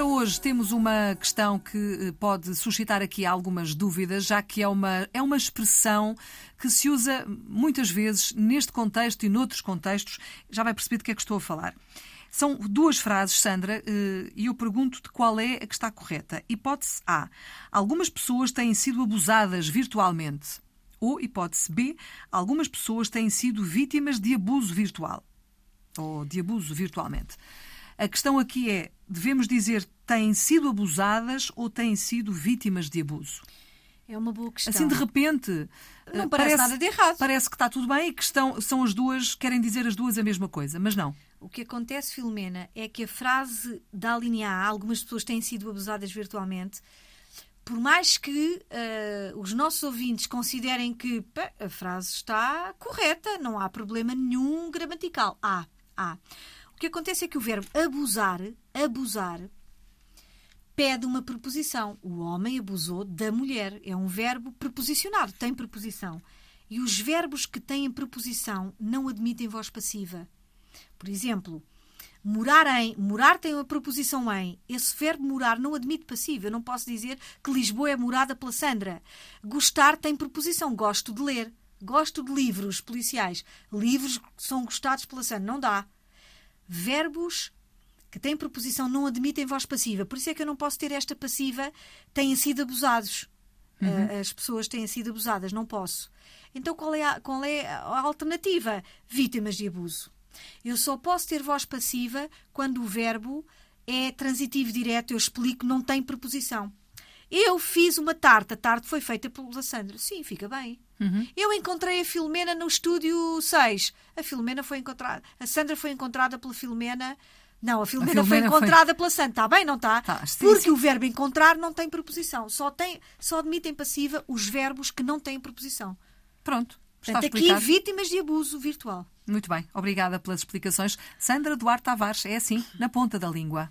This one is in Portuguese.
para hoje temos uma questão que eh, pode suscitar aqui algumas dúvidas, já que é uma, é uma expressão que se usa muitas vezes neste contexto e noutros contextos. Já vai perceber de que é que estou a falar. São duas frases, Sandra, eh, e eu pergunto de qual é a que está correta. Hipótese A. Algumas pessoas têm sido abusadas virtualmente. Ou hipótese B. Algumas pessoas têm sido vítimas de abuso virtual. Ou de abuso virtualmente. A questão aqui é: devemos dizer têm sido abusadas ou têm sido vítimas de abuso? É uma boa questão. Assim, de repente. Não parece, parece nada de errado. Parece que está tudo bem e que estão, são as duas, querem dizer as duas a mesma coisa, mas não. O que acontece, Filomena, é que a frase da linha A, algumas pessoas têm sido abusadas virtualmente, por mais que uh, os nossos ouvintes considerem que pá, a frase está correta, não há problema nenhum gramatical. Há, há. Que acontece é que o verbo abusar, abusar, pede uma preposição. O homem abusou da mulher. É um verbo preposicionado, tem preposição. E os verbos que têm preposição não admitem voz passiva. Por exemplo, morar em, morar tem uma preposição em. Esse verbo morar não admite passiva. Eu não posso dizer que Lisboa é morada pela Sandra. Gostar tem preposição. Gosto de ler. Gosto de livros policiais. Livros são gostados pela Sandra. Não dá verbos que têm preposição não admitem voz passiva. Por isso é que eu não posso ter esta passiva têm sido abusados. Uhum. As pessoas têm sido abusadas, não posso. Então qual é, a, qual é a alternativa? Vítimas de abuso. Eu só posso ter voz passiva quando o verbo é transitivo direto, eu explico, não tem preposição. Eu fiz uma tarte, a tarte foi feita pela Sandra. Sim, fica bem. Uhum. Eu encontrei a Filomena no estúdio 6. A Filomena foi encontrada. A Sandra foi encontrada pela Filomena. Não, a Filomena, a Filomena foi encontrada foi... pela Sandra. Está bem, não está? Tá, Porque sim. o verbo encontrar não tem preposição. Só, tem, só admitem passiva os verbos que não têm preposição. Pronto. Portanto, aqui vítimas de abuso virtual. Muito bem. Obrigada pelas explicações. Sandra Duarte Tavares, é assim, na ponta da língua.